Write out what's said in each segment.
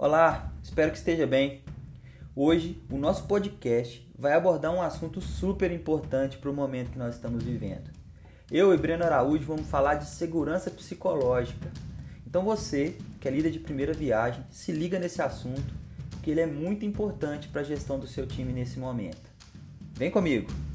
Olá, espero que esteja bem. Hoje, o nosso podcast vai abordar um assunto super importante para o momento que nós estamos vivendo. Eu e Breno Araújo vamos falar de segurança psicológica. Então você, que é líder de primeira viagem, se liga nesse assunto, porque ele é muito importante para a gestão do seu time nesse momento. Vem comigo!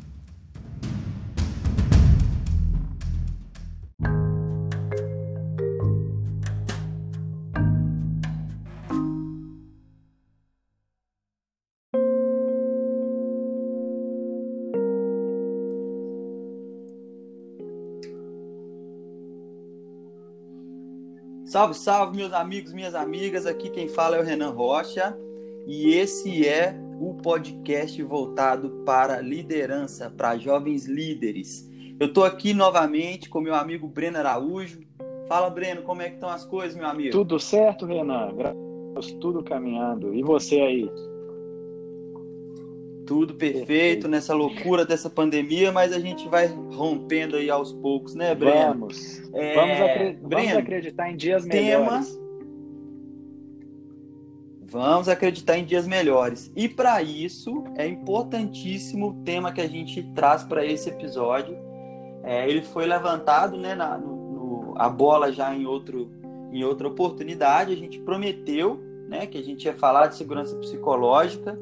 Salve, salve, meus amigos, minhas amigas. Aqui quem fala é o Renan Rocha e esse é o podcast voltado para liderança, para jovens líderes. Eu estou aqui novamente com meu amigo Breno Araújo. Fala, Breno, como é que estão as coisas, meu amigo? Tudo certo, Renan. Graças tudo caminhando. E você aí? Tudo perfeito nessa loucura dessa pandemia, mas a gente vai rompendo aí aos poucos, né, Breno? Vamos. É... Vamos, acre... Breno, vamos, acreditar em dias melhores. Tema... Vamos acreditar em dias melhores. E para isso é importantíssimo o tema que a gente traz para esse episódio. É, ele foi levantado, né, na, no, no, a bola já em outro em outra oportunidade. A gente prometeu, né, que a gente ia falar de segurança psicológica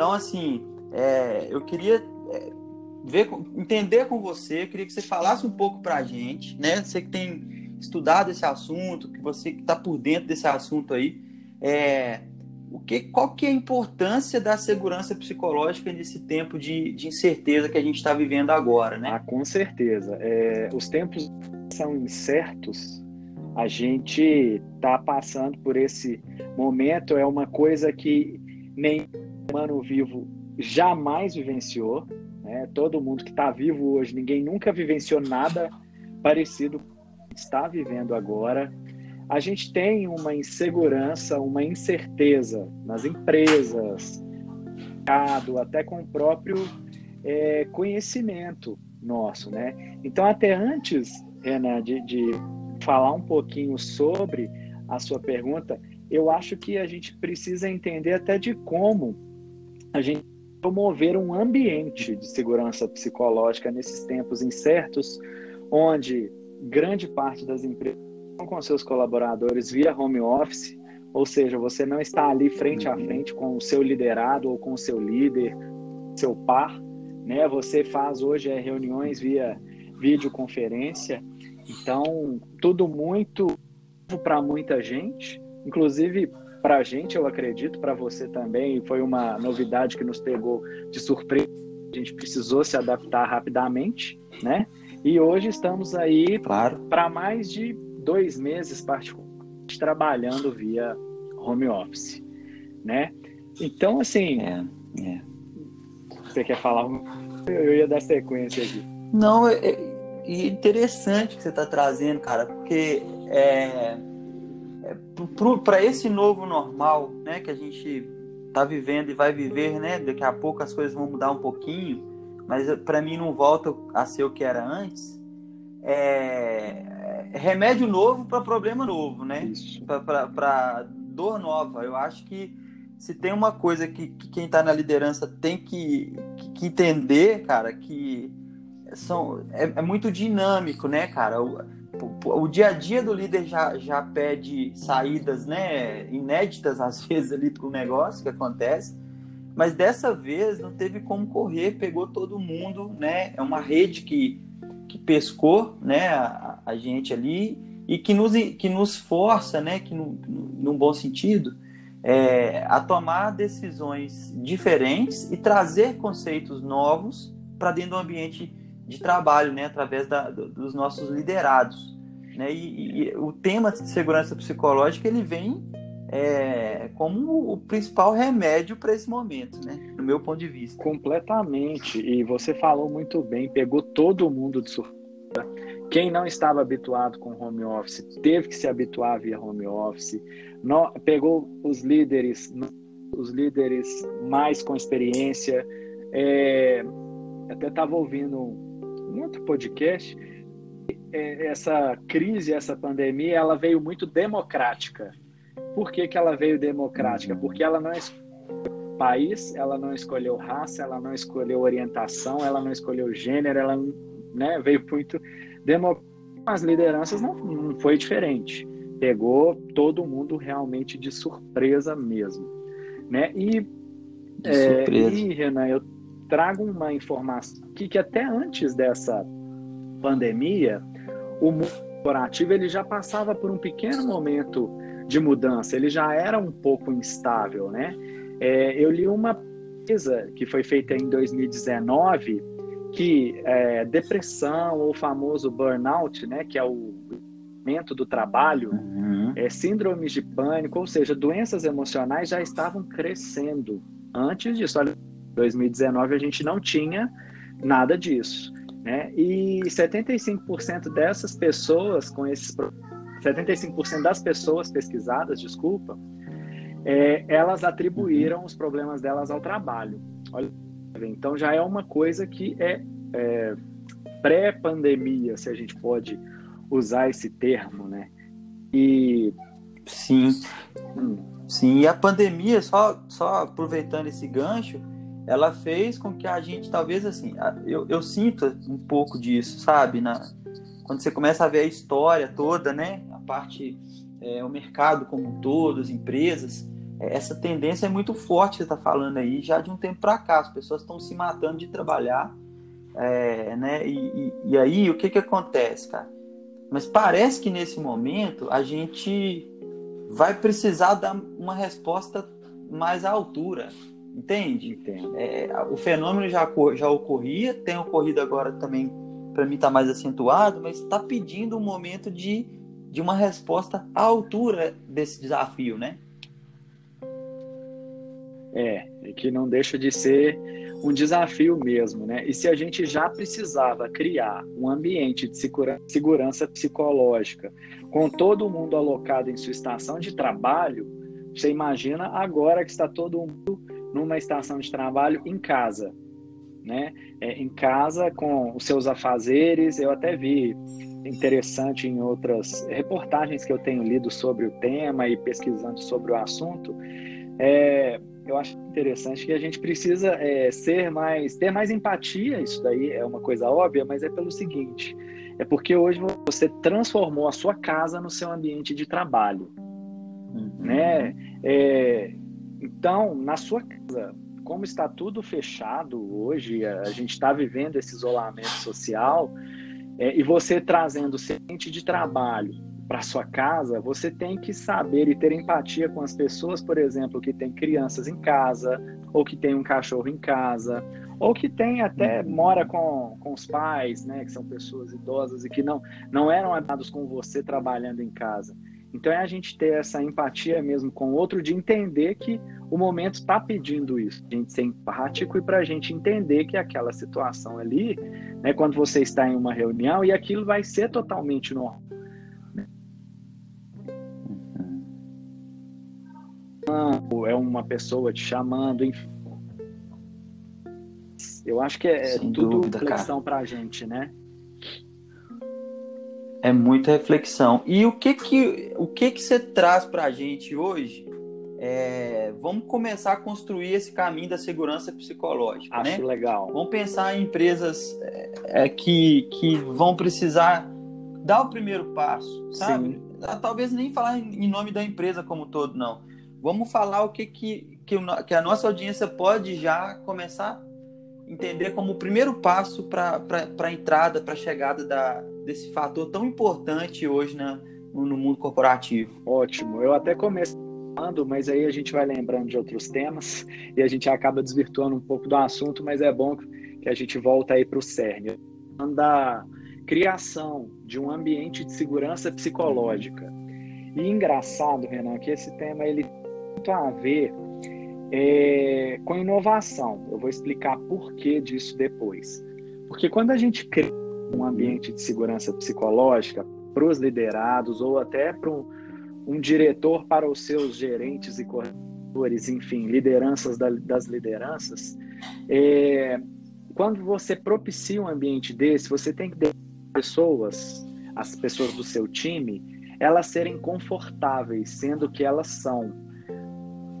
então, assim, é, eu queria é, ver, entender com você, queria que você falasse um pouco para a gente, né? Você que tem estudado esse assunto, que você que está por dentro desse assunto aí, é, o que, qual que é a importância da segurança psicológica nesse tempo de, de incerteza que a gente está vivendo agora, né? Ah, com certeza. É, os tempos são incertos. A gente está passando por esse momento, é uma coisa que nem humano vivo jamais vivenciou. Né? Todo mundo que está vivo hoje, ninguém nunca vivenciou nada parecido com o que está vivendo agora. A gente tem uma insegurança, uma incerteza nas empresas, até com o próprio é, conhecimento nosso, né? Então, até antes, Renan, de, de falar um pouquinho sobre a sua pergunta, eu acho que a gente precisa entender até de como a gente promover um ambiente de segurança psicológica nesses tempos incertos, onde grande parte das empresas estão com seus colaboradores via home office, ou seja, você não está ali frente a frente com o seu liderado ou com o seu líder, seu par, né? Você faz hoje é, reuniões via videoconferência, então tudo muito para muita gente, inclusive para a gente, eu acredito, para você também, foi uma novidade que nos pegou de surpresa. A gente precisou se adaptar rapidamente, né? E hoje estamos aí claro. para mais de dois meses particularmente trabalhando via home office, né? Então, assim, é, é. você quer falar? Eu ia dar sequência aqui. Não, é, é interessante que você está trazendo, cara, porque é, para esse novo normal, né, que a gente está vivendo e vai viver, né, daqui a pouco as coisas vão mudar um pouquinho, mas para mim não volta a ser o que era antes. É, é remédio novo para problema novo, né? Para dor nova. Eu acho que se tem uma coisa que, que quem está na liderança tem que, que, que, entender, cara, que são, é, é muito dinâmico, né, cara? O, o dia a dia do líder já, já pede saídas né, inéditas, às vezes, ali para o negócio que acontece. Mas dessa vez não teve como correr, pegou todo mundo, né? É uma rede que, que pescou né, a, a gente ali e que nos, que nos força, né, que no, num bom sentido, é, a tomar decisões diferentes e trazer conceitos novos para dentro do ambiente de trabalho, né, através da, dos nossos liderados. Né? E, e, o tema de segurança psicológica ele vem é, como o principal remédio para esse momento, né? no meu ponto de vista. Completamente. E você falou muito bem, pegou todo mundo de surpresa. Quem não estava habituado com home office teve que se habituar via home office. Pegou os líderes, os líderes mais com experiência. É, até estava ouvindo um outro podcast, é, essa crise, essa pandemia, ela veio muito democrática. Por que, que ela veio democrática? Porque ela não escolheu país, ela não escolheu raça, ela não escolheu orientação, ela não escolheu gênero, ela né, veio muito democrática. As lideranças não, não foi diferente. Pegou todo mundo realmente de surpresa mesmo. Né? E, é, e Renan, eu trago uma informação aqui que até antes dessa pandemia, o mundo corporativo ele já passava por um pequeno momento de mudança, ele já era um pouco instável, né? É, eu li uma pesquisa que foi feita em 2019 que é, depressão ou famoso burnout, né, que é o momento do trabalho, uhum. é, síndromes de pânico, ou seja, doenças emocionais já estavam crescendo antes disso. Olha, 2019 a gente não tinha nada disso. Né? E 75% dessas pessoas com esses 75% das pessoas pesquisadas, desculpa, é, elas atribuíram os problemas delas ao trabalho. Olha, então já é uma coisa que é, é pré-pandemia, se a gente pode usar esse termo, né? E sim, hum. sim. E a pandemia, só só aproveitando esse gancho, ela fez com que a gente, talvez assim, eu, eu sinto um pouco disso, sabe? Na, quando você começa a ver a história toda, né? A parte, é, o mercado como um todo, as empresas, é, essa tendência é muito forte você está falando aí, já de um tempo para cá. As pessoas estão se matando de trabalhar, é, né? E, e, e aí, o que que acontece, cara? Mas parece que nesse momento a gente vai precisar dar uma resposta mais à altura Entende? É, o fenômeno já, já ocorria, tem ocorrido agora também, para mim está mais acentuado, mas está pedindo um momento de, de uma resposta à altura desse desafio, né? É, é que não deixa de ser um desafio mesmo, né? E se a gente já precisava criar um ambiente de segura, segurança psicológica, com todo mundo alocado em sua estação de trabalho, você imagina agora que está todo mundo numa estação de trabalho em casa, né? É, em casa com os seus afazeres. Eu até vi interessante em outras reportagens que eu tenho lido sobre o tema e pesquisando sobre o assunto. É, eu acho interessante que a gente precisa é, ser mais, ter mais empatia. Isso daí é uma coisa óbvia, mas é pelo seguinte: é porque hoje você transformou a sua casa no seu ambiente de trabalho, uhum. né? É, então, na sua casa, como está tudo fechado hoje, a gente está vivendo esse isolamento social, é, e você trazendo o ambiente de trabalho para sua casa, você tem que saber e ter empatia com as pessoas, por exemplo, que têm crianças em casa, ou que tem um cachorro em casa, ou que tem até mora com, com os pais, né, que são pessoas idosas e que não não eram amados com você trabalhando em casa. Então é a gente ter essa empatia mesmo com o outro, de entender que o momento está pedindo isso, a gente ser empático e para a gente entender que aquela situação ali, né, quando você está em uma reunião, e aquilo vai ser totalmente normal. Uhum. É uma pessoa te chamando, enfim. Eu acho que é Sem tudo dúvida, reflexão para a gente, né? É muita reflexão. E o que que o que que você traz para a gente hoje? É, vamos começar a construir esse caminho da segurança psicológica, Acho né? legal. Vamos pensar em empresas é, é, que, que vão precisar dar o primeiro passo, sabe? Sim. Ah, talvez nem falar em nome da empresa como todo, não. Vamos falar o que, que, que, a nossa audiência pode já começar a entender como o primeiro passo para a entrada, para a chegada da, desse fator tão importante hoje né, no mundo corporativo. Ótimo. Eu até começo falando, mas aí a gente vai lembrando de outros temas e a gente acaba desvirtuando um pouco do assunto, mas é bom que a gente volta aí para o cerne. Da criação de um ambiente de segurança psicológica. E engraçado, Renan, que esse tema ele tem muito a ver é, com inovação. Eu vou explicar por que disso depois. Porque quando a gente cria um ambiente de segurança psicológica para os liderados ou até para um, um, diretor para os seus gerentes e corretores, enfim, lideranças da, das lideranças, é, quando você propicia um ambiente desse, você tem que ter pessoas, as pessoas do seu time, elas serem confortáveis, sendo que elas são.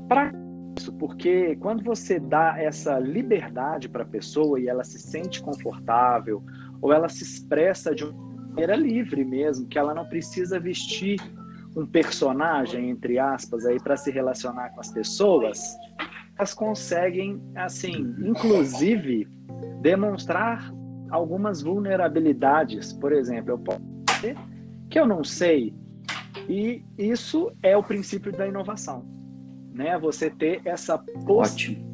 Para isso, porque quando você dá essa liberdade para a pessoa e ela se sente confortável, ou ela se expressa de uma maneira livre mesmo, que ela não precisa vestir um personagem, entre aspas, aí para se relacionar com as pessoas, elas conseguem, assim, inclusive, demonstrar algumas vulnerabilidades. Por exemplo, eu posso dizer que eu não sei, e isso é o princípio da inovação, né? Você ter essa possibilidade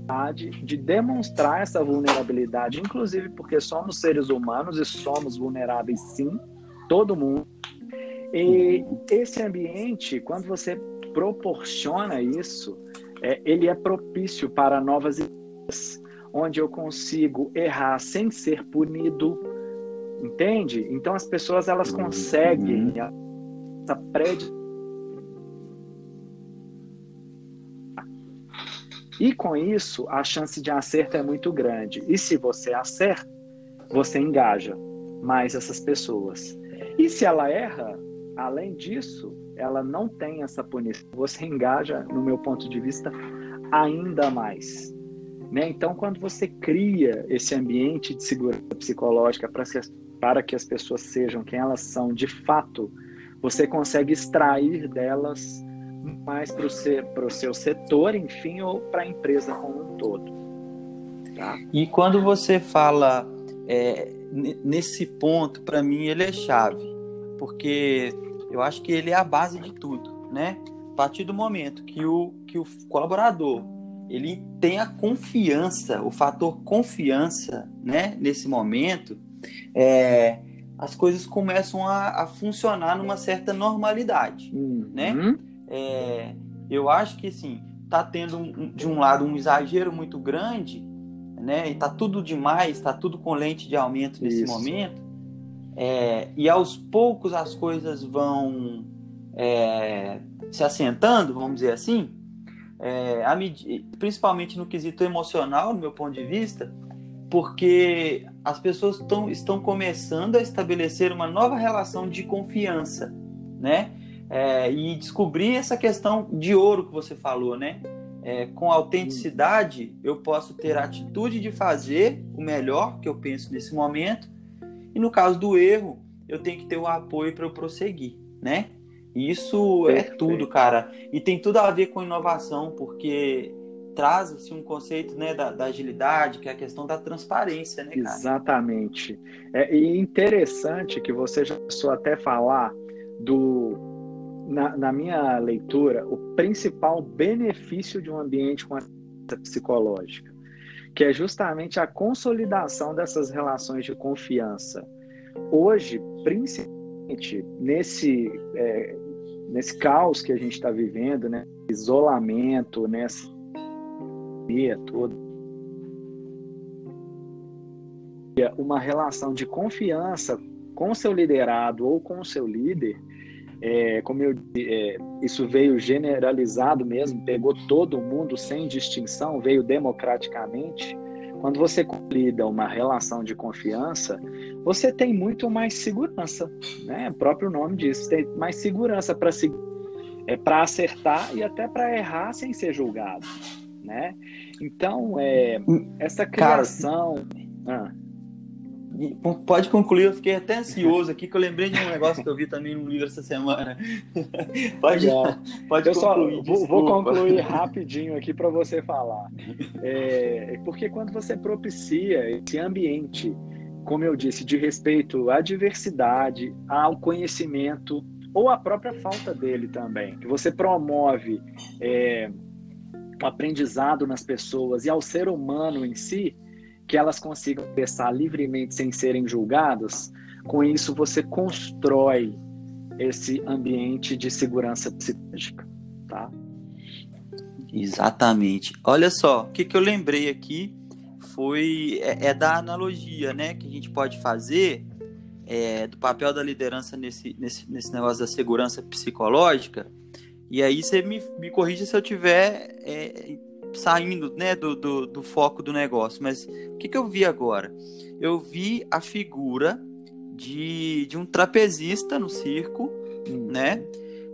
De demonstrar essa vulnerabilidade, inclusive porque somos seres humanos e somos vulneráveis, sim, todo mundo. E esse ambiente, quando você proporciona isso, é, ele é propício para novas ideias, onde eu consigo errar sem ser punido, entende? Então as pessoas elas conseguem uhum. essa prédio e com isso a chance de acerto é muito grande. E se você acerta, você engaja mais essas pessoas. E se ela erra, além disso, ela não tem essa punição. Você engaja, no meu ponto de vista, ainda mais. Né? Então, quando você cria esse ambiente de segurança psicológica para, para que as pessoas sejam quem elas são de fato, você consegue extrair delas mais para o seu setor, enfim, ou para a empresa como um todo. Tá? E quando você fala é, nesse ponto, para mim, ele é chave, porque eu acho que ele é a base de tudo, né? A partir do momento que o, que o colaborador ele tem a confiança, o fator confiança, né? Nesse momento, é, as coisas começam a, a, funcionar numa certa normalidade, uhum. né? É, eu acho que, assim, tá tendo, um, de um lado, um exagero muito grande, né? E tá tudo demais, tá tudo com lente de aumento nesse Isso. momento. É, e aos poucos as coisas vão é, se assentando, vamos dizer assim, é, principalmente no quesito emocional, no meu ponto de vista, porque as pessoas tão, estão começando a estabelecer uma nova relação de confiança, né? É, e descobrir essa questão de ouro que você falou, né? É, com autenticidade, eu posso ter a atitude de fazer o melhor que eu penso nesse momento e no caso do erro, eu tenho que ter o apoio para eu prosseguir, né? Isso é tudo, cara. E tem tudo a ver com inovação, porque traz assim, um conceito né, da, da, agilidade, que é a questão da transparência, né, cara? Exatamente. É e interessante que você já começou até falar do. Na, na minha leitura, o principal benefício de um ambiente com a psicológica que é justamente a consolidação dessas relações de confiança. Hoje, principalmente nesse, é, nesse caos que a gente está vivendo, né? isolamento, nessa pandemia toda, uma relação de confiança com seu liderado ou com seu líder é, como eu é, isso veio generalizado mesmo, pegou todo mundo sem distinção, veio democraticamente. Quando você consolida uma relação de confiança, você tem muito mais segurança, né? O próprio nome diz, tem mais segurança para é, para acertar e até para errar sem ser julgado, né? Então, é, essa criação. Cara, ah. Pode concluir, eu fiquei até ansioso aqui, que eu lembrei de um negócio que eu vi também no livro essa semana. pode, pode eu concluir. Só vou, vou, concluir rapidinho aqui para você falar. É, porque quando você propicia esse ambiente, como eu disse, de respeito à diversidade, ao conhecimento, ou à própria falta dele também, que você promove é, o aprendizado nas pessoas e ao ser humano em si, que elas consigam pensar livremente sem serem julgadas, com isso você constrói esse ambiente de segurança psicológica, tá? Exatamente. Olha só, o que, que eu lembrei aqui foi é, é, da analogia, né, que a gente pode fazer é, do papel da liderança nesse, nesse, nesse negócio da segurança psicológica. E aí você me, me corrija se eu tiver é, saindo né, do, do, do, foco do negócio, mas o que, que eu vi agora? Eu vi a figura de, de um trapezista no circo hum. né?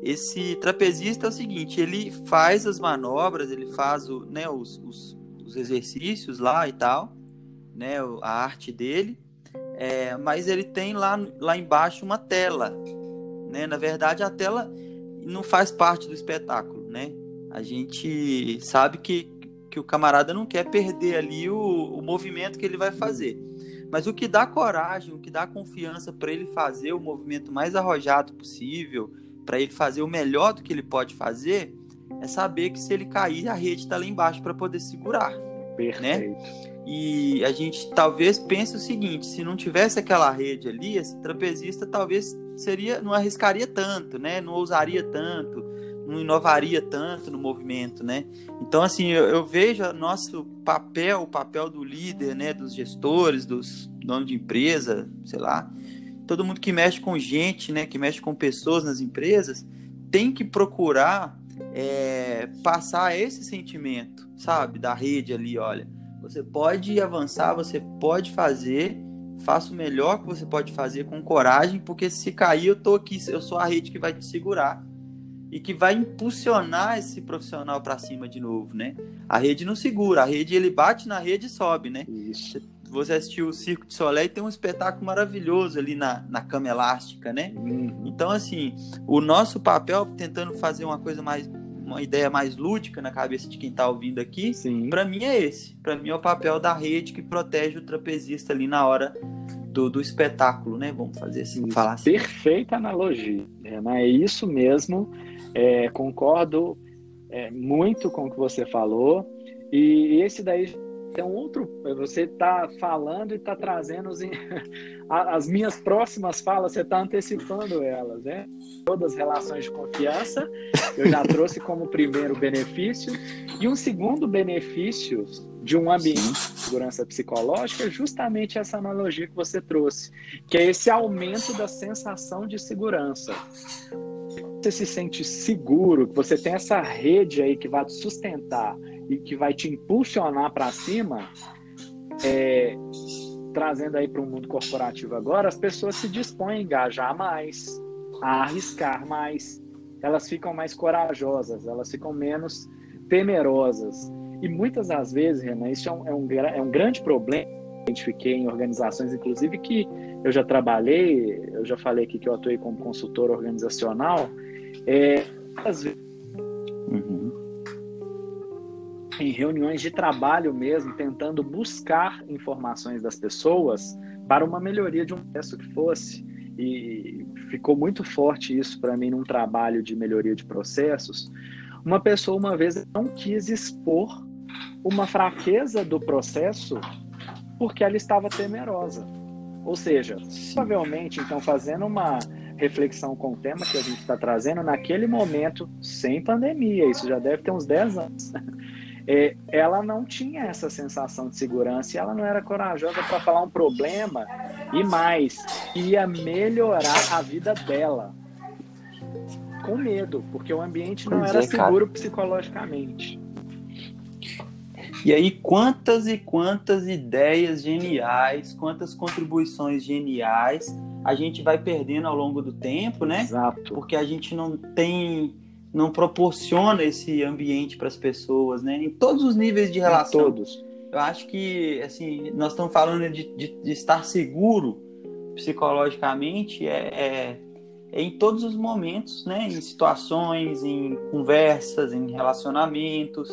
Esse trapezista é o seguinte, ele faz as manobras, ele faz o, né, os, os, os exercícios lá e tal, né, a arte dele, é, mas ele tem lá, lá embaixo uma tela, né? Na verdade, a tela não faz parte do espetáculo, né? A gente sabe que, que o camarada não quer perder ali o, o movimento que ele vai fazer. Mas o que dá coragem, o que dá confiança para ele fazer o movimento mais arrojado possível, para ele fazer o melhor do que ele pode fazer, é saber que se ele cair, a rede está lá embaixo para poder segurar. Né? Perfeito. Né? E a gente talvez pense o seguinte: se não tivesse aquela rede ali, esse trapezista talvez seria, não arriscaria tanto, né? Não ousaria tanto, não inovaria tanto no movimento, né? Então, assim, eu, eu vejo nosso papel, o papel do líder, né? Dos gestores, dos donos de empresa, sei lá, todo mundo que mexe com gente, né? Que mexe com pessoas nas empresas, tem que procurar é, passar esse sentimento, sabe? Da rede ali, olha você pode avançar, você pode fazer, faça o melhor que você pode fazer com coragem, porque se cair, eu tô aqui, eu sou a rede que vai te segurar e que vai impulsionar esse profissional para cima de novo, né? A rede não segura, a rede ele bate na rede e sobe, né? Isso. Você assistiu o Circo de Soleil tem um espetáculo maravilhoso ali na, na cama elástica, né? Uhum. Então, assim, o nosso papel tentando fazer uma coisa mais uma ideia mais lúdica na cabeça de quem está ouvindo aqui, para mim é esse. Para mim é o papel da rede que protege o trapezista ali na hora do, do espetáculo, né? Vamos fazer assim, falar assim. Perfeita analogia, né? É isso mesmo. É, concordo é, muito com o que você falou. E esse daí tem um outro. Você está falando e está trazendo os, as minhas próximas falas, você está antecipando elas, né? Todas as relações de confiança, eu já trouxe como primeiro benefício. E um segundo benefício de um ambiente de segurança psicológica é justamente essa analogia que você trouxe, que é esse aumento da sensação de segurança. Você se sente seguro, que você tem essa rede aí que vai te sustentar e que vai te impulsionar para cima, é, trazendo aí para o mundo corporativo agora, as pessoas se dispõem a engajar mais, a arriscar mais, elas ficam mais corajosas, elas ficam menos temerosas. E muitas das vezes, Renan, isso é um, é um, é um grande problema. Identifiquei em organizações, inclusive, que eu já trabalhei, eu já falei aqui que eu atuei como consultor organizacional. É, às vezes, uhum em reuniões de trabalho mesmo, tentando buscar informações das pessoas para uma melhoria de um processo que fosse. E ficou muito forte isso para mim num trabalho de melhoria de processos. Uma pessoa uma vez não quis expor uma fraqueza do processo porque ela estava temerosa. Ou seja, provavelmente, então, fazendo uma reflexão com o tema que a gente está trazendo, naquele momento, sem pandemia, isso já deve ter uns 10 anos, é, ela não tinha essa sensação de segurança e ela não era corajosa para falar um problema e mais, ia melhorar a vida dela. Com medo, porque o ambiente não era é, seguro psicologicamente. E aí, quantas e quantas ideias geniais, quantas contribuições geniais a gente vai perdendo ao longo do tempo, né? Exato. Porque a gente não tem não proporciona esse ambiente para as pessoas, né? Em todos os níveis de relação. Em todos. Eu acho que, assim, nós estamos falando de, de, de estar seguro psicologicamente é, é, é, em todos os momentos, né? Em situações, em conversas, em relacionamentos,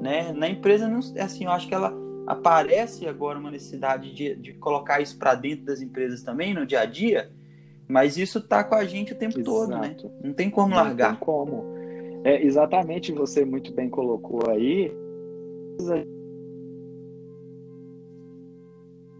né? Na empresa, não, assim, eu acho que ela aparece agora uma necessidade de, de colocar isso para dentro das empresas também, no dia a dia, mas isso tá com a gente o tempo Exato. todo, né? Não tem como largar. Não tem como. É, exatamente, você muito bem colocou aí.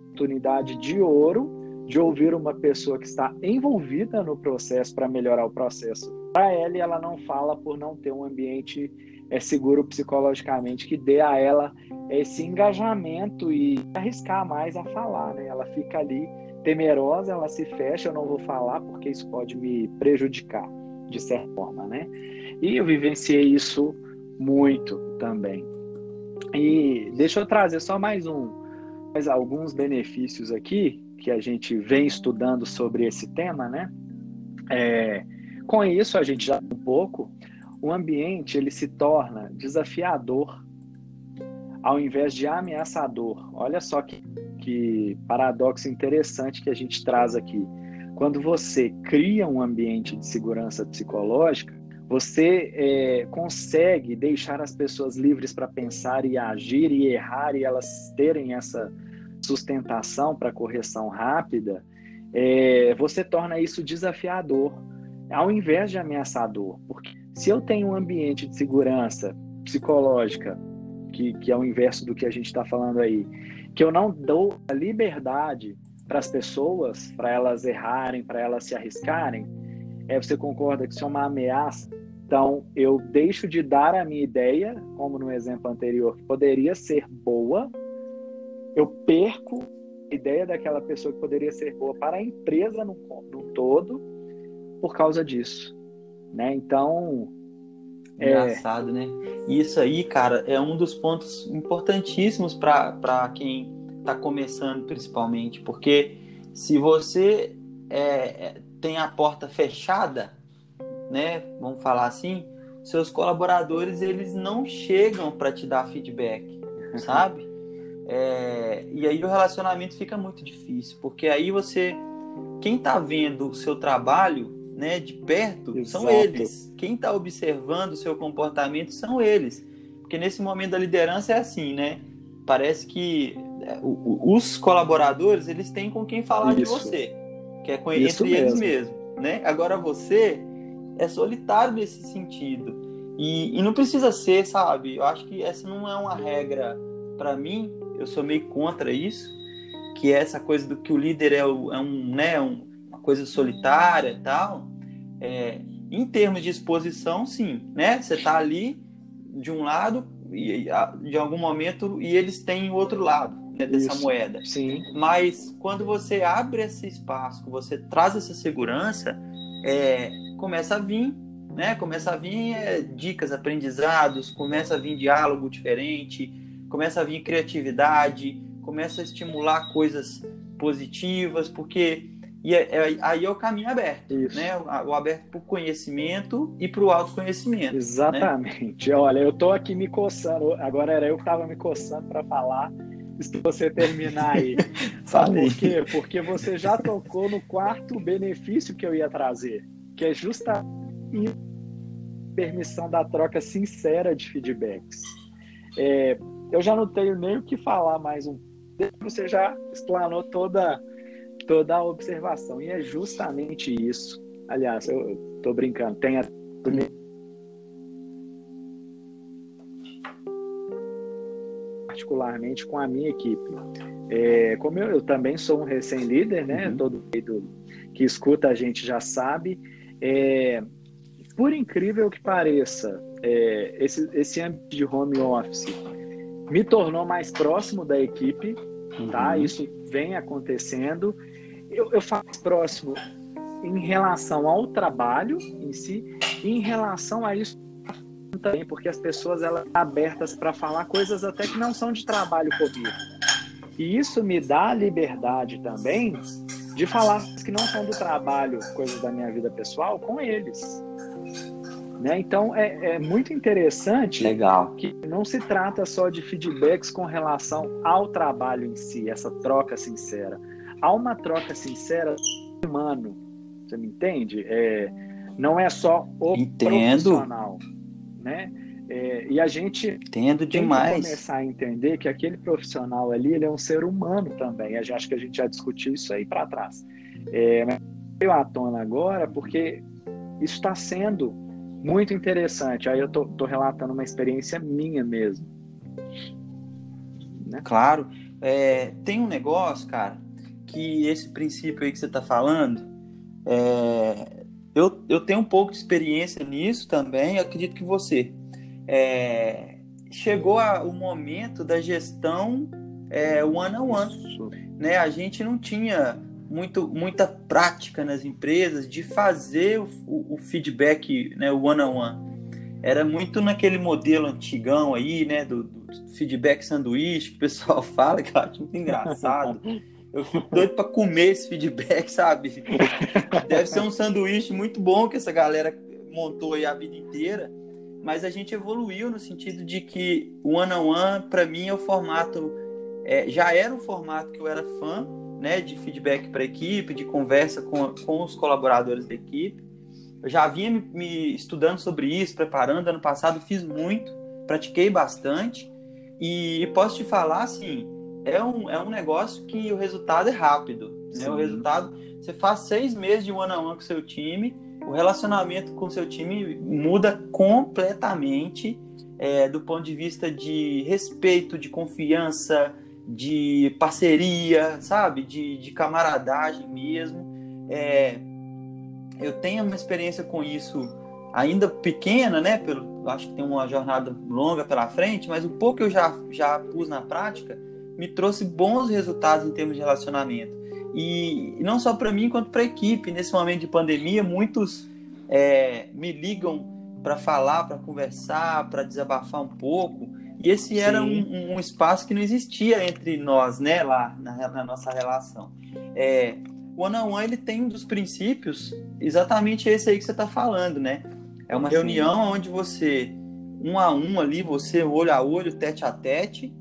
Oportunidade de ouro de ouvir uma pessoa que está envolvida no processo para melhorar o processo. Para ela, ela não fala por não ter um ambiente é, seguro psicologicamente que dê a ela esse engajamento e arriscar mais a falar. Né? Ela fica ali temerosa, ela se fecha, eu não vou falar porque isso pode me prejudicar de certa forma, né? E eu vivenciei isso muito também. E deixa eu trazer só mais um, mais alguns benefícios aqui que a gente vem estudando sobre esse tema, né? É, Com isso, a gente já um pouco, o ambiente ele se torna desafiador ao invés de ameaçador. Olha só que, que paradoxo interessante que a gente traz aqui. Quando você cria um ambiente de segurança psicológica, você é, consegue deixar as pessoas livres para pensar e agir e errar e elas terem essa sustentação para correção rápida, é, você torna isso desafiador, ao invés de ameaçador. Porque se eu tenho um ambiente de segurança psicológica, que, que é o inverso do que a gente está falando aí, que eu não dou a liberdade para as pessoas, para elas errarem, para elas se arriscarem, é, você concorda que isso é uma ameaça? Então, eu deixo de dar a minha ideia, como no exemplo anterior, que poderia ser boa, eu perco a ideia daquela pessoa que poderia ser boa para a empresa no, no todo por causa disso. Né? Então. É Engraçado, é... né? Isso aí, cara, é um dos pontos importantíssimos para quem está começando, principalmente, porque se você é, é, tem a porta fechada, né? Vamos falar assim, seus colaboradores eles não chegam para te dar feedback, sabe? É, e aí o relacionamento fica muito difícil, porque aí você, quem está vendo o seu trabalho, né, de perto, Exato. são eles. Quem está observando o seu comportamento são eles, porque nesse momento da liderança é assim, né? Parece que é, os colaboradores eles têm com quem falar Isso. de você, que é com, entre mesmo. eles mesmo, né? Agora você é solitário nesse sentido e, e não precisa ser, sabe? Eu acho que essa não é uma regra para mim. Eu sou meio contra isso, que é essa coisa do que o líder é, o, é um, né, um, coisa solitária e tal. É, em termos de exposição, sim, né? Você está ali de um lado e de algum momento e eles têm o outro lado né, dessa Isso. moeda. Sim. Mas quando você abre esse espaço, você traz essa segurança, é, começa a vir, né? Começa a vir é, dicas, aprendizados, começa a vir diálogo diferente, começa a vir criatividade, começa a estimular coisas positivas, porque e é, é, aí é o caminho aberto, Isso. né? O, o aberto para o conhecimento e para o autoconhecimento. Né? Exatamente. Né? Olha, eu estou aqui me coçando. Agora era eu que estava me coçando para falar. Se você terminar aí. Falei. Por quê? Porque você já tocou no quarto benefício que eu ia trazer, que é justamente permissão da troca sincera de feedbacks. É, eu já não tenho nem o que falar mais um. Você já explanou toda toda a observação. E é justamente isso. Aliás, eu estou brincando, tem a particularmente com a minha equipe. É, como eu, eu, também sou um recém-líder, né? Uhum. Todo mundo que escuta a gente já sabe. É, por incrível que pareça, é, esse, esse ambiente de home office me tornou mais próximo da equipe, tá? uhum. tá? Isso vem acontecendo eu, eu faço próximo em relação ao trabalho em si e em relação a isso também, porque as pessoas elas estão abertas para falar coisas até que não são de trabalho comigo. E isso me dá a liberdade também de falar que não são do trabalho, coisas da minha vida pessoal, com eles. Né? Então é, é, muito interessante Legal. que não se trata só de feedbacks com relação ao trabalho em si, essa troca sincera, há uma troca sincera humano. Você me entende? É, não é só o Entendo. profissional, né? É, e a gente Entendo tem demais. que começar a entender que aquele profissional ali ele é um ser humano também. Eu acho que a gente já discutiu isso aí para trás. É, mas veio à tona agora porque isso está sendo muito interessante. Aí eu tô, tô, relatando uma experiência minha mesmo. Né? Claro. É, tem um negócio, cara, que esse princípio aí que você está falando, é, eu, eu tenho um pouco de experiência nisso também, acredito que você. É, chegou a, o momento da gestão é, one on one. Né? A gente não tinha muito, muita prática nas empresas de fazer o, o, o feedback, né, one on one. Era muito naquele modelo antigão aí, né, do, do feedback sanduíche, que o pessoal fala, que eu acho muito engraçado. Eu fico doido para comer esse feedback, sabe? Deve ser um sanduíche muito bom que essa galera montou aí a vida inteira. Mas a gente evoluiu no sentido de que o one on one, para mim, é o formato. É, já era um formato que eu era fã, né? De feedback para equipe, de conversa com, com os colaboradores da equipe. Eu já vinha me, me estudando sobre isso, preparando. Ano passado fiz muito, pratiquei bastante. E posso te falar, assim, é um, é um negócio que o resultado é rápido. Né? O resultado, você faz seis meses de one on one com seu time, o relacionamento com seu time muda completamente é, do ponto de vista de respeito, de confiança, de parceria, sabe? De, de camaradagem mesmo. É, eu tenho uma experiência com isso ainda pequena, né? Pelo, acho que tem uma jornada longa pela frente, mas o pouco que eu já, já pus na prática me trouxe bons resultados em termos de relacionamento. E não só para mim, quanto para a equipe. Nesse momento de pandemia, muitos é, me ligam para falar, para conversar, para desabafar um pouco. E esse era um, um, espaço que não existia entre nós, né, lá na, na nossa relação. É, o one on one ele tem um dos princípios exatamente esse aí que você está falando, né? É uma Sim. reunião onde você um a um ali, você olho a olho, tete a tete,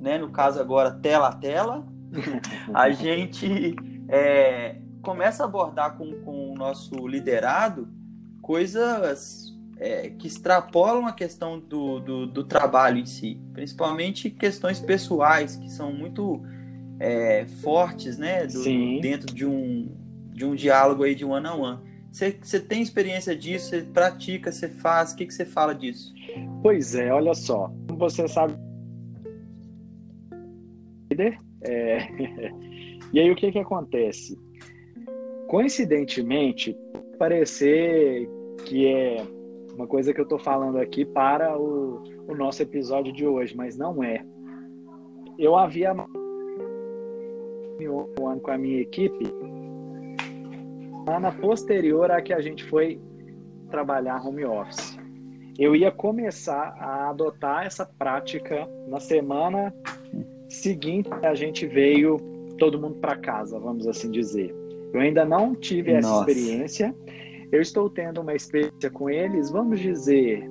né? No caso agora tela a tela, a gente é, começa a abordar com, com o nosso liderado coisas é, que extrapolam a questão do, do, do, trabalho em si, principalmente questões pessoais que são muito é, fortes, né, do, dentro de um, de um diálogo aí de one on one. Você, você tem experiência disso? Você pratica? Você faz? O que, que você fala disso? Pois é, olha só. Você sabe é... e aí o que que acontece? Coincidentemente, parecer que é uma coisa que eu estou falando aqui para o, o nosso episódio de hoje, mas não é. Eu havia um ano com a minha equipe, semana posterior a que a gente foi trabalhar home office. Eu ia começar a adotar essa prática na semana seguinte a gente veio todo mundo para casa, vamos assim dizer. Eu ainda não tive essa Nossa. experiência. Eu estou tendo uma experiência com eles, vamos dizer,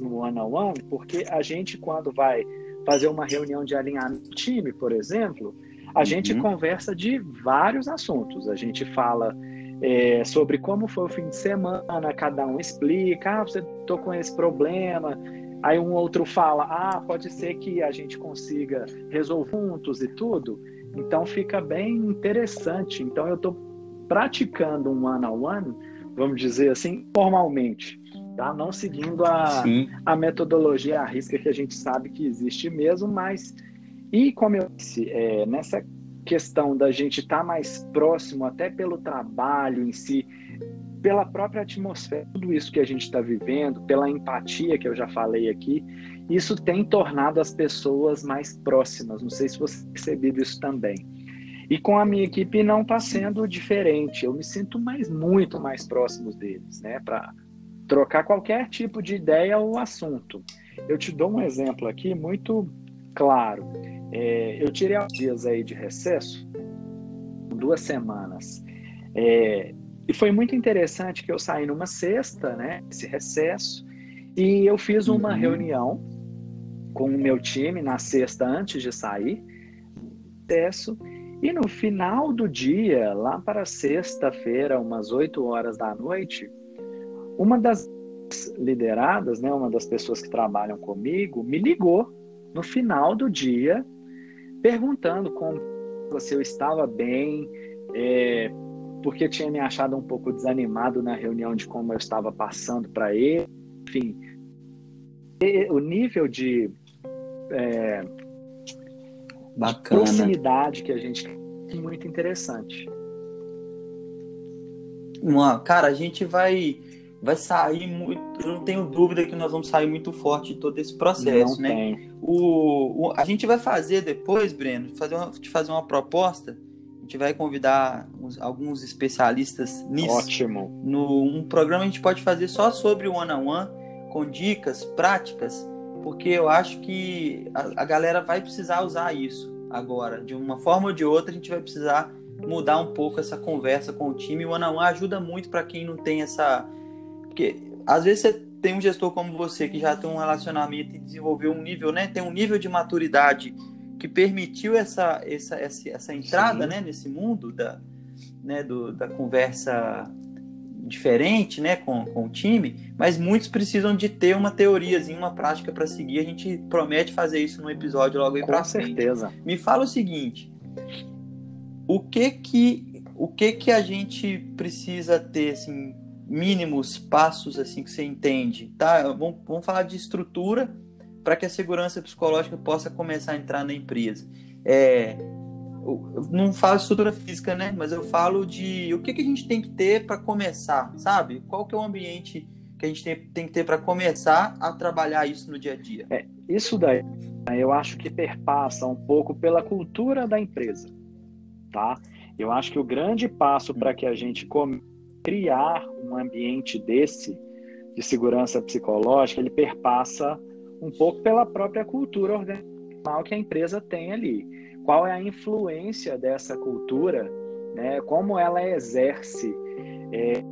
no one on one, porque a gente quando vai fazer uma reunião de alinhamento time, por exemplo, a uhum. gente conversa de vários assuntos. A gente fala é, sobre como foi o fim de semana, cada um explica, ah, você tô com esse problema, Aí um outro fala, ah, pode ser que a gente consiga resolver juntos e tudo. Então fica bem interessante. Então eu estou praticando um one on one, vamos dizer assim, formalmente, tá? Não seguindo a, a metodologia à risca que a gente sabe que existe mesmo, mas e como eu disse, é, nessa questão da gente estar tá mais próximo, até pelo trabalho em si, pela própria atmosfera, tudo isso que a gente está vivendo, pela empatia que eu já falei aqui, isso tem tornado as pessoas mais próximas. Não sei se você percebido isso também. E com a minha equipe não está sendo diferente. Eu me sinto mais, muito mais próximo deles, né? Para trocar qualquer tipo de ideia ou assunto. Eu te dou um exemplo aqui muito claro. É, eu tirei alguns dias aí de recesso, duas semanas. É, e foi muito interessante que eu saí numa sexta, né, esse recesso, e eu fiz uma uhum. reunião com o meu time na sexta antes de sair, recesso, e no final do dia, lá para sexta-feira, umas 8 horas da noite, uma das lideradas, né, uma das pessoas que trabalham comigo, me ligou no final do dia, perguntando como se eu estava bem, é, porque tinha me achado um pouco desanimado na reunião de como eu estava passando para ele. Enfim, o nível de, é, de proximidade que a gente tem é muito interessante. Uma, cara, a gente vai vai sair muito. Eu não tenho dúvida que nós vamos sair muito forte de todo esse processo, não né? O, o, a gente vai fazer depois, Breno, fazer uma, te fazer uma proposta gente vai convidar uns, alguns especialistas nisso. Ótimo. No um programa a gente pode fazer só sobre o one on one, com dicas práticas, porque eu acho que a, a galera vai precisar usar isso. agora. De uma forma ou de outra, a gente vai precisar mudar um pouco essa conversa com o time. O one on one ajuda muito para quem não tem essa. Porque às vezes você tem um gestor como você que já tem um relacionamento e desenvolveu um nível, né? Tem um nível de maturidade que permitiu essa, essa, essa, essa entrada né, nesse mundo da, né, do, da conversa diferente né, com, com o time, mas muitos precisam de ter uma teoriazinha, uma prática para seguir. A gente promete fazer isso no episódio logo aí para frente. Com certeza. Me fala o seguinte: o que que o que que a gente precisa ter assim mínimos passos assim que você entende, tá? Vamos, vamos falar de estrutura para que a segurança psicológica possa começar a entrar na empresa. É, não falo estrutura física, né? Mas eu falo de o que, que a gente tem que ter para começar, sabe? Qual que é o ambiente que a gente tem, tem que ter para começar a trabalhar isso no dia a dia? É, isso daí eu acho que perpassa um pouco pela cultura da empresa, tá? Eu acho que o grande passo para que a gente criar um ambiente desse de segurança psicológica, ele perpassa um pouco pela própria cultura organizacional que a empresa tem ali. Qual é a influência dessa cultura, né? como ela exerce é,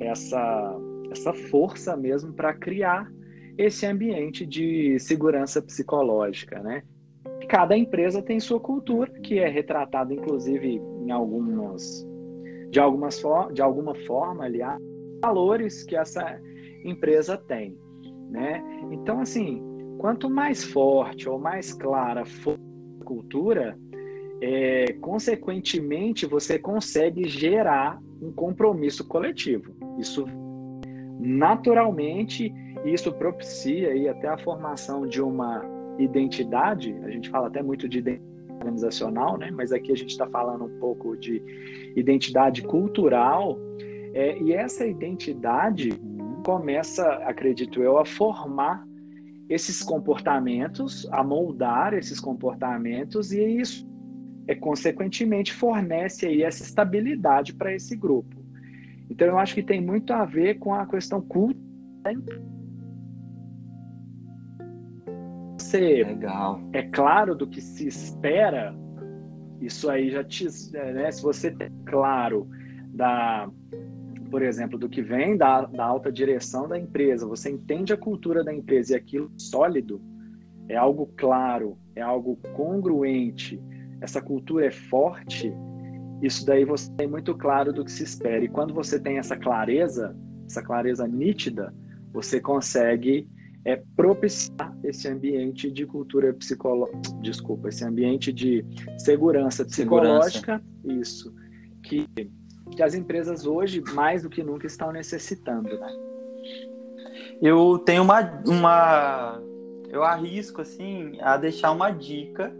essa, essa força mesmo para criar esse ambiente de segurança psicológica. Né? Cada empresa tem sua cultura, que é retratada, inclusive, em algumas, de, algumas de alguma forma, aliás, valores que essa empresa tem né? Então, assim, quanto mais forte ou mais clara for a cultura, é, consequentemente você consegue gerar um compromisso coletivo. Isso naturalmente isso propicia aí até a formação de uma identidade. A gente fala até muito de identidade organizacional, né? Mas aqui a gente está falando um pouco de identidade cultural. É, e essa identidade começa, acredito eu, a formar esses comportamentos, a moldar esses comportamentos e isso é consequentemente fornece aí essa estabilidade para esse grupo. Então eu acho que tem muito a ver com a questão cultural. Você Legal. é claro do que se espera, isso aí já te, né, se você tem claro da por exemplo, do que vem da, da alta direção da empresa, você entende a cultura da empresa e aquilo sólido, é algo claro, é algo congruente, essa cultura é forte, isso daí você tem muito claro do que se espera. E quando você tem essa clareza, essa clareza nítida, você consegue é, propiciar esse ambiente de cultura psicológica, desculpa, esse ambiente de segurança psicológica, segurança. isso, que que as empresas hoje, mais do que nunca, estão necessitando, né? Eu tenho uma, uma eu arrisco assim a deixar uma dica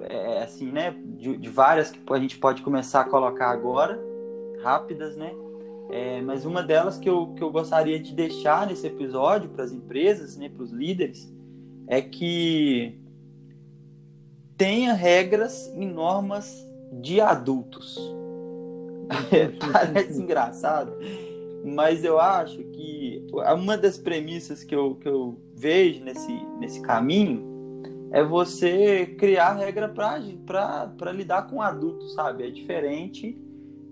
é, assim né de, de, várias que a gente pode começar a colocar agora rápidas né é, mas uma delas que eu, que eu gostaria de deixar nesse episódio para as empresas né para os líderes é que tenha regras e normas de adultos Parece engraçado, mas eu acho que uma das premissas que eu, que eu vejo nesse, nesse caminho é você criar regra para lidar com adultos, sabe? É diferente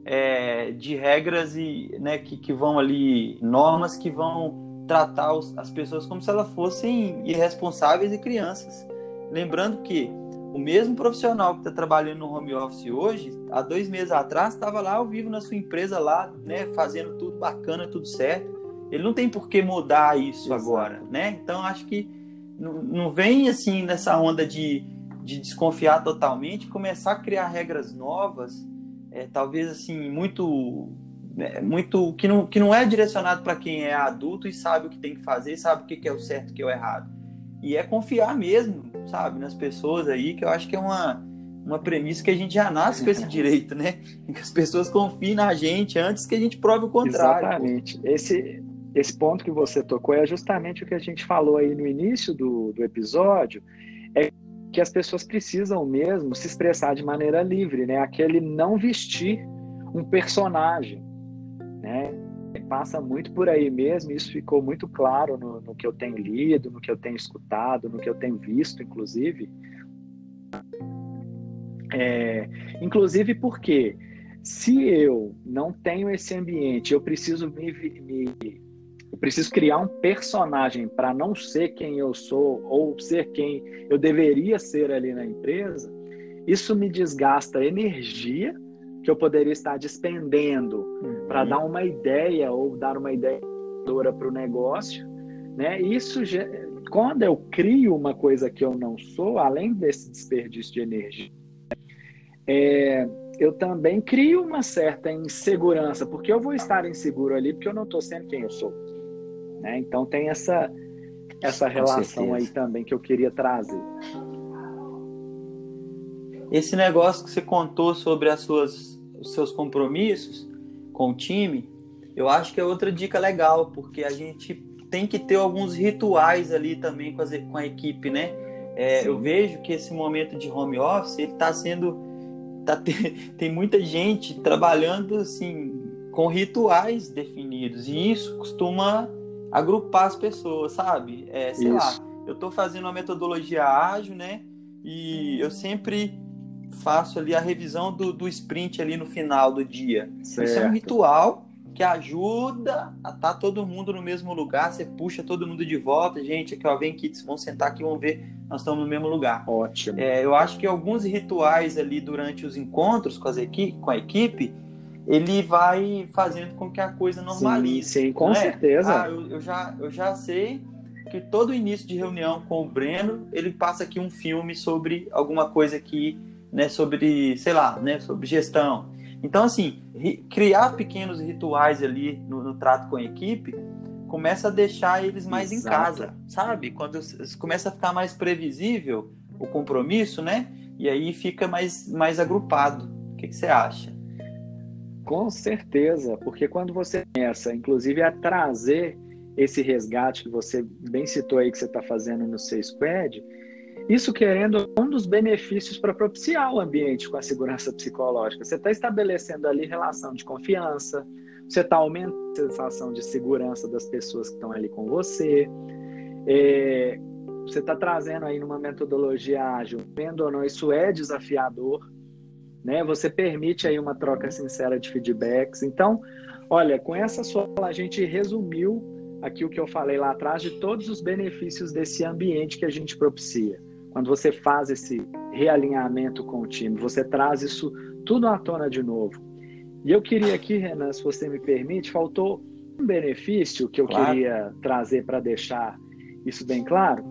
é, de regras e, né, que, que vão ali, normas que vão tratar os, as pessoas como se elas fossem irresponsáveis e crianças. Lembrando que o mesmo profissional que está trabalhando no home office hoje, há dois meses atrás, estava lá ao vivo na sua empresa lá, né, fazendo tudo bacana, tudo certo. Ele não tem por que mudar isso Exato. agora, né? Então acho que não, não vem assim nessa onda de, de desconfiar totalmente, começar a criar regras novas, é, talvez assim muito é, muito que não, que não é direcionado para quem é adulto e sabe o que tem que fazer, sabe o que é o certo e o que é o errado. E é confiar mesmo, sabe, nas pessoas aí, que eu acho que é uma, uma premissa que a gente já nasce com esse direito, né? Que as pessoas confiem na gente antes que a gente prove o contrário. Exatamente. Esse, esse ponto que você tocou é justamente o que a gente falou aí no início do, do episódio, é que as pessoas precisam mesmo se expressar de maneira livre, né? Aquele não vestir um personagem, né? Passa muito por aí mesmo, isso ficou muito claro no, no, que eu tenho lido, no que eu tenho escutado, no que eu tenho visto, inclusive. É, inclusive porque se eu não tenho esse ambiente, eu preciso me, me eu preciso criar um personagem para não ser quem eu sou ou ser quem eu deveria ser ali na empresa. Isso me desgasta energia que eu poderia estar despendendo uhum. para dar uma ideia ou dar uma ideia para o negócio, né? Isso quando eu crio uma coisa que eu não sou, além desse desperdício de energia, é, eu também crio uma certa insegurança, porque eu vou estar inseguro ali porque eu não estou sendo quem eu sou. Né? Então tem essa, essa relação aí também que eu queria trazer. Esse negócio que você contou sobre as suas, os seus compromissos com o time, eu acho que é outra dica legal, porque a gente tem que ter alguns rituais ali também com, as, com a equipe, né? É, eu vejo que esse momento de home office ele está sendo tá, tem muita gente trabalhando assim com rituais definidos e isso costuma agrupar as pessoas, sabe? É, sei isso. lá, eu estou fazendo uma metodologia ágil, né? E eu sempre faço ali a revisão do, do sprint ali no final do dia. Certo. Isso é um ritual que ajuda a estar tá todo mundo no mesmo lugar. Você puxa todo mundo de volta. Gente, aqui ó, vem aqui, vão sentar aqui, vão ver, nós estamos no mesmo lugar. Ótimo. É, eu acho que alguns rituais ali durante os encontros com, as equi com a equipe, ele vai fazendo com que a coisa normalize. Sim, sim com é? certeza. Ah, eu, eu, já, eu já sei que todo início de reunião com o Breno, ele passa aqui um filme sobre alguma coisa aqui, né, sobre, sei lá, né, sobre gestão então, assim, criar pequenos rituais ali no, no, trato com a equipe começa a deixar eles mais Exato. em casa, sabe? Quando começa a ficar mais previsível o compromisso, né? E aí fica mais, mais agrupado. O que, que você acha? Com certeza, porque quando você começa, inclusive, a trazer esse resgate que você bem citou aí que você está fazendo no seu squad, isso querendo um dos benefícios para propiciar o ambiente com a segurança psicológica. Você está estabelecendo ali relação de confiança, você está aumentando a sensação de segurança das pessoas que estão ali com você. É, você está trazendo aí numa metodologia ágil, vendo ou não, isso é desafiador, né? Você permite aí uma troca sincera de feedbacks. Então, olha, com essa sua a gente resumiu aqui o que eu falei lá atrás de todos os benefícios desse ambiente que a gente propicia quando você faz esse realinhamento com o time, você traz isso tudo à tona de novo. E eu queria aqui, Renan, se você me permite, faltou um benefício que eu claro. queria trazer para deixar isso bem claro,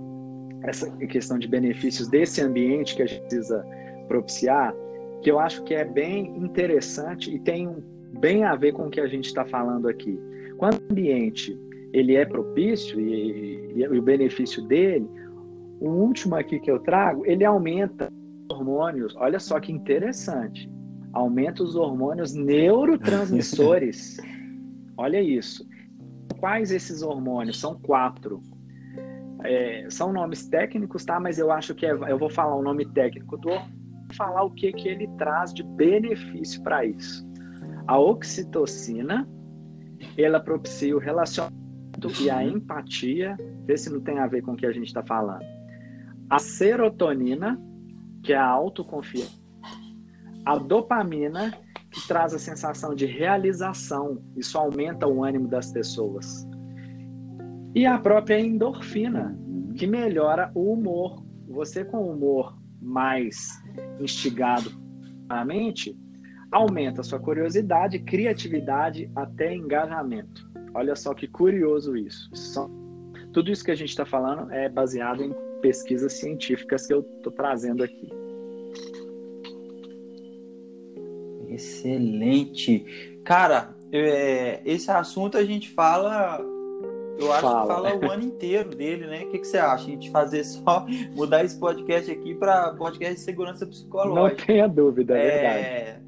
essa questão de benefícios desse ambiente que a gente precisa propiciar, que eu acho que é bem interessante e tem bem a ver com o que a gente está falando aqui. Quando o ambiente ele é propício e, e, e o benefício dele, o último aqui que eu trago, ele aumenta hormônios. Olha só que interessante. Aumenta os hormônios neurotransmissores. Olha isso. Quais esses hormônios? São quatro. É, são nomes técnicos, tá? Mas eu acho que é, eu vou falar o nome técnico do falar o que, que ele traz de benefício para isso. A oxitocina, ela propicia o relacionamento e a empatia. Vê se não tem a ver com o que a gente está falando a serotonina, que é a autoconfiança, a dopamina, que traz a sensação de realização, isso aumenta o ânimo das pessoas, e a própria endorfina, que melhora o humor. Você com humor mais instigado na mente, aumenta sua curiosidade, criatividade, até engajamento. Olha só que curioso isso. Tudo isso que a gente está falando é baseado em pesquisas científicas que eu estou trazendo aqui. Excelente. Cara, é, esse assunto a gente fala, eu acho fala. que fala o ano inteiro dele, né? O que, que você acha? A gente fazer só, mudar esse podcast aqui para podcast de segurança psicológica. Não tenha dúvida, é, é verdade.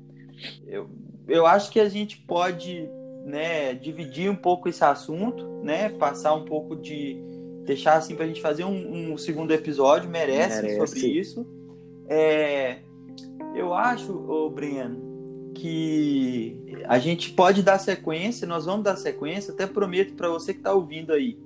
Eu, eu acho que a gente pode né, dividir um pouco esse assunto, né? Passar um pouco de deixar assim para a gente fazer um, um, segundo episódio, merece, merece. sobre isso. É, eu acho, ô Breno, que a gente pode dar sequência, nós vamos dar sequência, até prometo para você que está ouvindo aí,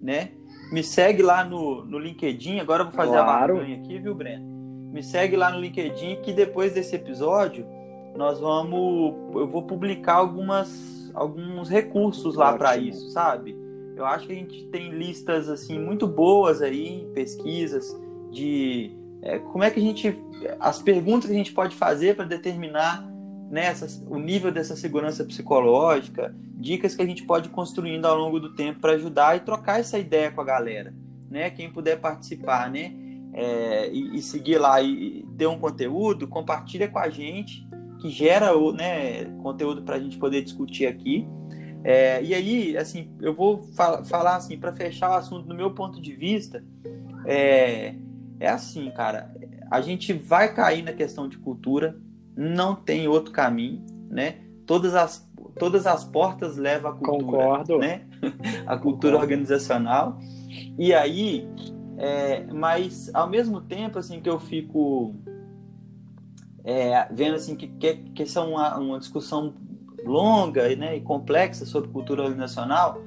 né? Me segue lá no, no LinkedIn, agora eu vou fazer claro. a barganha aqui, viu, Breno? me segue lá no LinkedIn que depois desse episódio nós vamos eu vou publicar algumas alguns recursos lá para isso, sabe? Eu acho que a gente tem listas assim muito boas aí, pesquisas de é, como é que a gente as perguntas que a gente pode fazer para determinar né, o nível dessa segurança psicológica, dicas que a gente pode ir construindo ao longo do tempo para ajudar e trocar essa ideia com a galera, né? Quem puder participar, né? É, e, e, seguir lá e ter um conteúdo, compartilha com a gente, que gera né, conteúdo para a gente poder discutir aqui. É, e aí, assim, eu vou fal falar assim, para fechar o assunto, do meu ponto de vista, é, é assim, cara, a gente vai cair na questão de cultura, não tem outro caminho, né? Todas as, todas as portas levam à cultura, Concordo. né? a cultura Concordo. organizacional. E aí, é, mas ao mesmo tempo assim que eu fico é, vendo assim que, que, que essa é uma, uma discussão longa né, e complexa sobre cultura organizacional,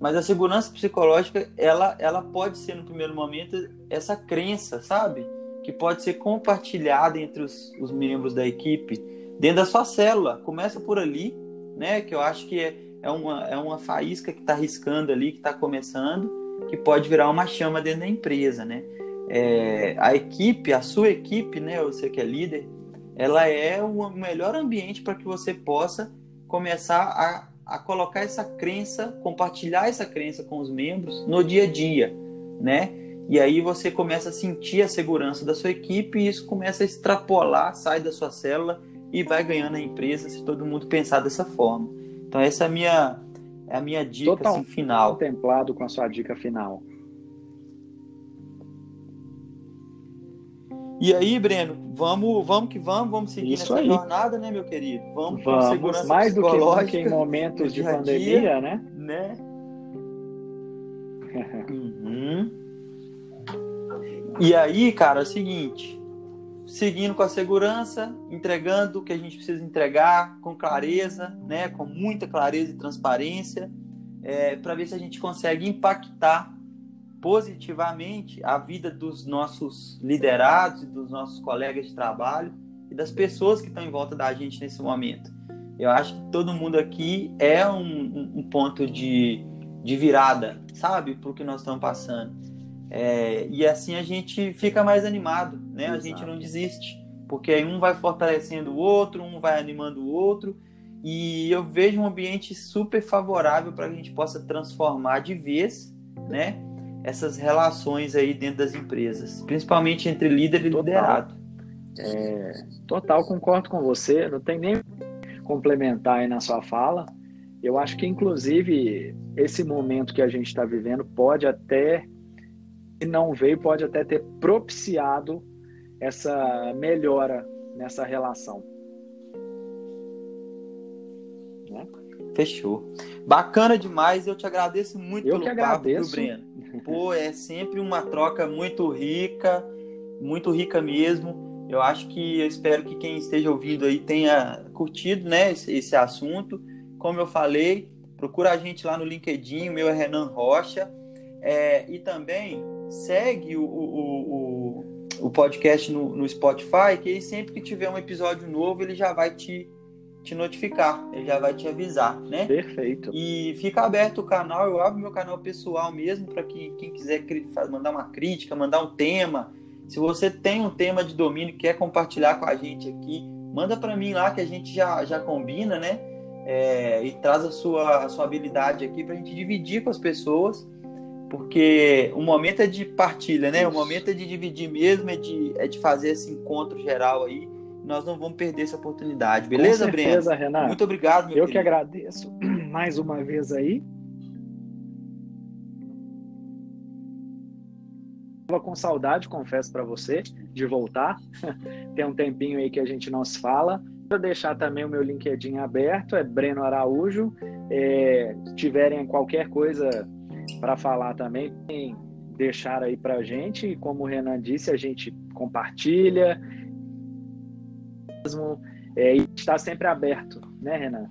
mas a segurança psicológica ela, ela pode ser no primeiro momento essa crença, sabe? Que pode ser compartilhada entre os, os membros da equipe dentro da sua célula. Começa por ali, né? Que eu acho que é, é, uma, é uma faísca que está riscando ali, que está começando que pode virar uma chama dentro da empresa, né? É, a equipe, a sua equipe, né? Você que é líder, ela é o melhor ambiente para que você possa começar a, a colocar essa crença, compartilhar essa crença com os membros no dia a dia, né? E aí você começa a sentir a segurança da sua equipe e isso começa a extrapolar, sai da sua célula e vai ganhando a empresa se todo mundo pensar dessa forma. Então essa é a minha é a minha dica Total assim, final. Contemplado com a sua dica final. E aí, Breno, vamos, vamos que vamos, vamos seguir Isso nessa aí. jornada, né, meu querido? Vamos, vamos com segurança mais do que nunca em momentos de pandemia, dia, né? Né? uhum. E aí, cara, é o seguinte, seguindo com a segurança, entregando o que a gente precisa entregar com clareza, né, com muita clareza e transparência, é, para ver se a gente consegue impactar positivamente a vida dos nossos liderados e dos nossos colegas de trabalho e das pessoas que estão em volta da gente nesse momento. Eu acho que todo mundo aqui é um, um, ponto de, de virada, sabe, para o que nós estamos passando. É, e assim a gente fica mais animado, né? Exato. A gente não desiste, porque aí um vai fortalecendo o outro, um vai animando o outro, e eu vejo um ambiente super favorável para que a gente possa transformar de vez, né? Essas relações aí dentro das empresas, principalmente entre líder e total. liderado. É, total, concordo com você. Não tem nem complementar aí na sua fala. Eu acho que, inclusive, esse momento que a gente está vivendo pode até e não veio pode até ter propiciado essa melhora nessa relação. Né? Fechou. Bacana demais, eu te agradeço muito eu pelo que agradeço. papo, Breno. Pô, é sempre uma troca muito rica, muito rica mesmo. Eu acho que eu espero que quem esteja ouvindo aí tenha curtido, né, esse, esse assunto. Como eu falei, procura a gente lá no LinkedIn, o meu é Renan Rocha. É, e também segue o, o, o, o podcast no, no, Spotify, que aí sempre que tiver um episódio novo, ele já vai te, te notificar, ele já vai te avisar, né? Perfeito. E fica aberto o canal, eu abro meu canal pessoal mesmo, para que quem quiser mandar uma crítica, mandar um tema. Se você tem um tema de domínio e quer compartilhar com a gente aqui, manda para mim lá que a gente já, já combina, né? É, e traz a sua, a sua habilidade aqui para a gente dividir com as pessoas porque o momento é de partilha, né? O momento é de dividir mesmo, é de, é de fazer esse encontro geral aí. Nós não vamos perder essa oportunidade, beleza, Breno? Renato. Muito obrigado, meu Eu querido. que agradeço mais uma vez aí. Estava com saudade, confesso para você, de voltar. Tem um tempinho aí que a gente não se fala. Vou deixar também o meu LinkedIn aberto, é Breno Araújo. É, se tiverem qualquer coisa para falar também, deixar aí para a gente. E como o Renan disse, a gente compartilha. Mesmo, é, e está sempre aberto, né, Renan?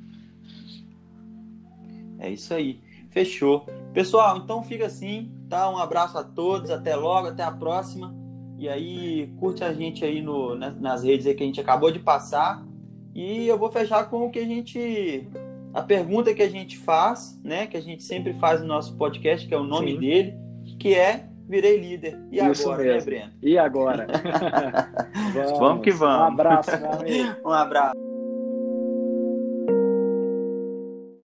É isso aí. Fechou. Pessoal, então fica assim, tá? Um abraço a todos, até logo, até a próxima. E aí, curte a gente aí no, nas redes aí que a gente acabou de passar. E eu vou fechar com o que a gente. A pergunta que a gente faz, né? Que a gente sempre faz no nosso podcast, que é o nome Sim. dele, que é Virei líder. E Isso agora, né, mesmo. né, Breno? E agora? vamos. vamos que vamos. Um abraço, meu amigo. um abraço.